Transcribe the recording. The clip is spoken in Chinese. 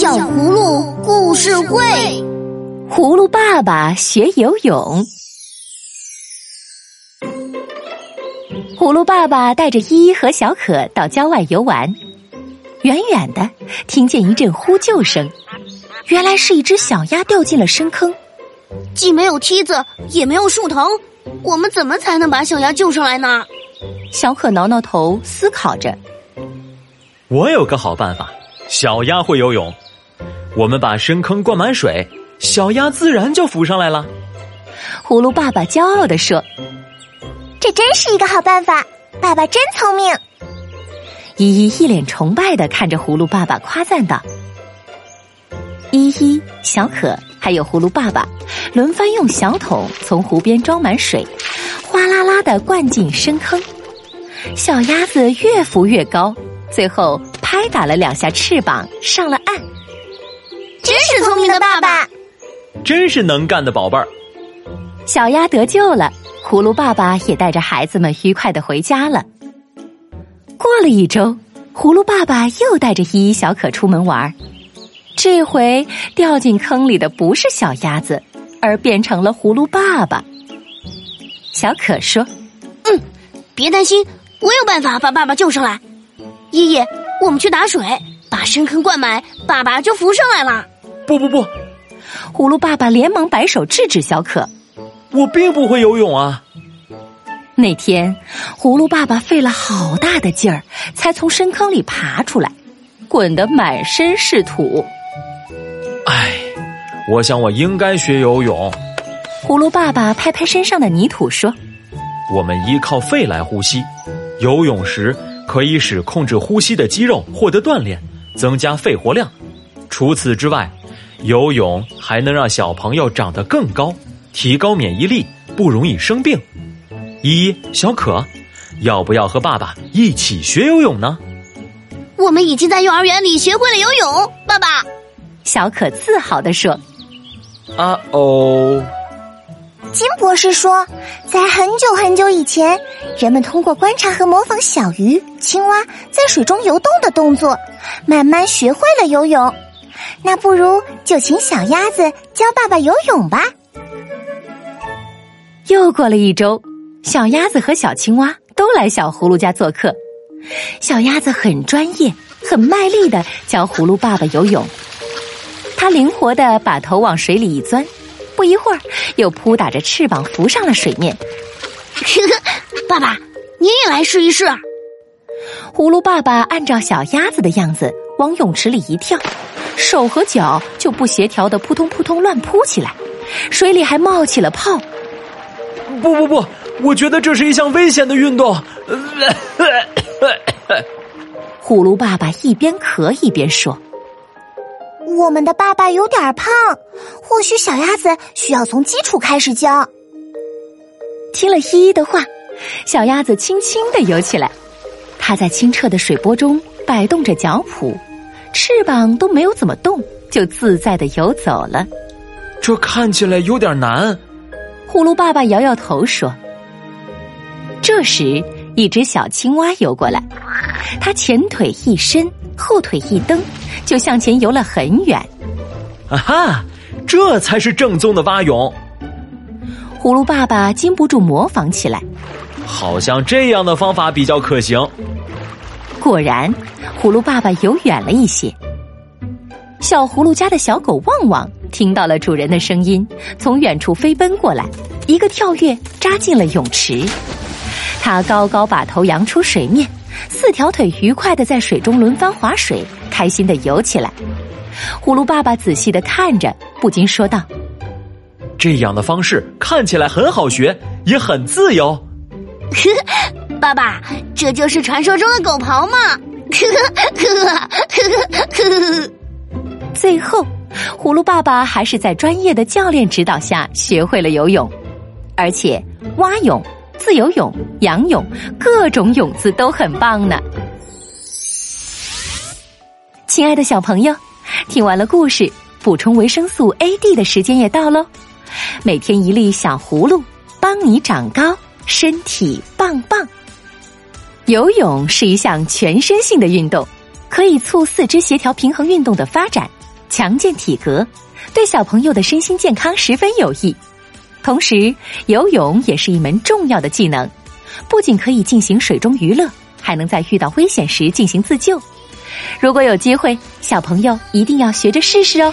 小葫芦故事会：葫芦爸爸学游泳。葫芦爸爸带着依依和小可到郊外游玩，远远的听见一阵呼救声，原来是一只小鸭掉进了深坑。既没有梯子，也没有树藤，我们怎么才能把小鸭救上来呢？小可挠挠头，思考着。我有个好办法，小鸭会游泳，我们把深坑灌满水，小鸭自然就浮上来了。葫芦爸爸骄傲地说。这真是一个好办法，爸爸真聪明。依依一脸崇拜的看着葫芦爸爸，夸赞道：“依依、小可还有葫芦爸爸，轮番用小桶从湖边装满水，哗啦啦的灌进深坑。小鸭子越浮越高，最后拍打了两下翅膀上了岸。真是聪明的爸爸，真是能干的宝贝儿。小鸭得救了。”葫芦爸爸也带着孩子们愉快的回家了。过了一周，葫芦爸爸又带着依依、小可出门玩这回掉进坑里的不是小鸭子，而变成了葫芦爸爸。小可说：“嗯，别担心，我有办法把爸爸救上来。依依，我们去打水，把深坑灌满，爸爸就浮上来了。”不不不！葫芦爸爸连忙摆手制止小可。我并不会游泳啊！那天，葫芦爸爸费了好大的劲儿，才从深坑里爬出来，滚得满身是土。唉，我想我应该学游泳。葫芦爸爸拍拍身上的泥土说：“我们依靠肺来呼吸，游泳时可以使控制呼吸的肌肉获得锻炼，增加肺活量。除此之外，游泳还能让小朋友长得更高。”提高免疫力，不容易生病。依依小可，要不要和爸爸一起学游泳呢？我们已经在幼儿园里学会了游泳，爸爸。小可自豪地说：“啊哦。”金博士说，在很久很久以前，人们通过观察和模仿小鱼、青蛙在水中游动的动作，慢慢学会了游泳。那不如就请小鸭子教爸爸游泳吧。又过了一周，小鸭子和小青蛙都来小葫芦家做客。小鸭子很专业、很卖力的教葫芦爸爸游泳。它灵活的把头往水里一钻，不一会儿又扑打着翅膀浮上了水面。爸爸，你也来试一试。葫芦爸爸按照小鸭子的样子往泳池里一跳，手和脚就不协调的扑通扑通乱扑起来，水里还冒起了泡。不不不，我觉得这是一项危险的运动。葫芦爸爸一边咳一边说：“我们的爸爸有点胖，或许小鸭子需要从基础开始教。”听了依依的话，小鸭子轻轻的游起来。它在清澈的水波中摆动着脚蹼，翅膀都没有怎么动，就自在的游走了。这看起来有点难。葫芦爸爸摇摇头说：“这时，一只小青蛙游过来，它前腿一伸，后腿一蹬，就向前游了很远。啊哈，这才是正宗的蛙泳！”葫芦爸爸禁不住模仿起来，好像这样的方法比较可行。果然，葫芦爸爸游远了一些。小葫芦家的小狗旺旺。听到了主人的声音，从远处飞奔过来，一个跳跃扎进了泳池。它高高把头扬出水面，四条腿愉快的在水中轮番划水，开心的游起来。葫芦爸爸仔细的看着，不禁说道：“这样的方式看起来很好学，也很自由。”爸爸，这就是传说中的狗刨吗？最后。葫芦爸爸还是在专业的教练指导下学会了游泳，而且蛙泳、自由泳、仰泳各种泳姿都很棒呢。亲爱的小朋友，听完了故事，补充维生素 A、D 的时间也到喽。每天一粒小葫芦，帮你长高，身体棒棒。游泳是一项全身性的运动，可以促四肢协调平衡运动的发展。强健体格，对小朋友的身心健康十分有益。同时，游泳也是一门重要的技能，不仅可以进行水中娱乐，还能在遇到危险时进行自救。如果有机会，小朋友一定要学着试试哦。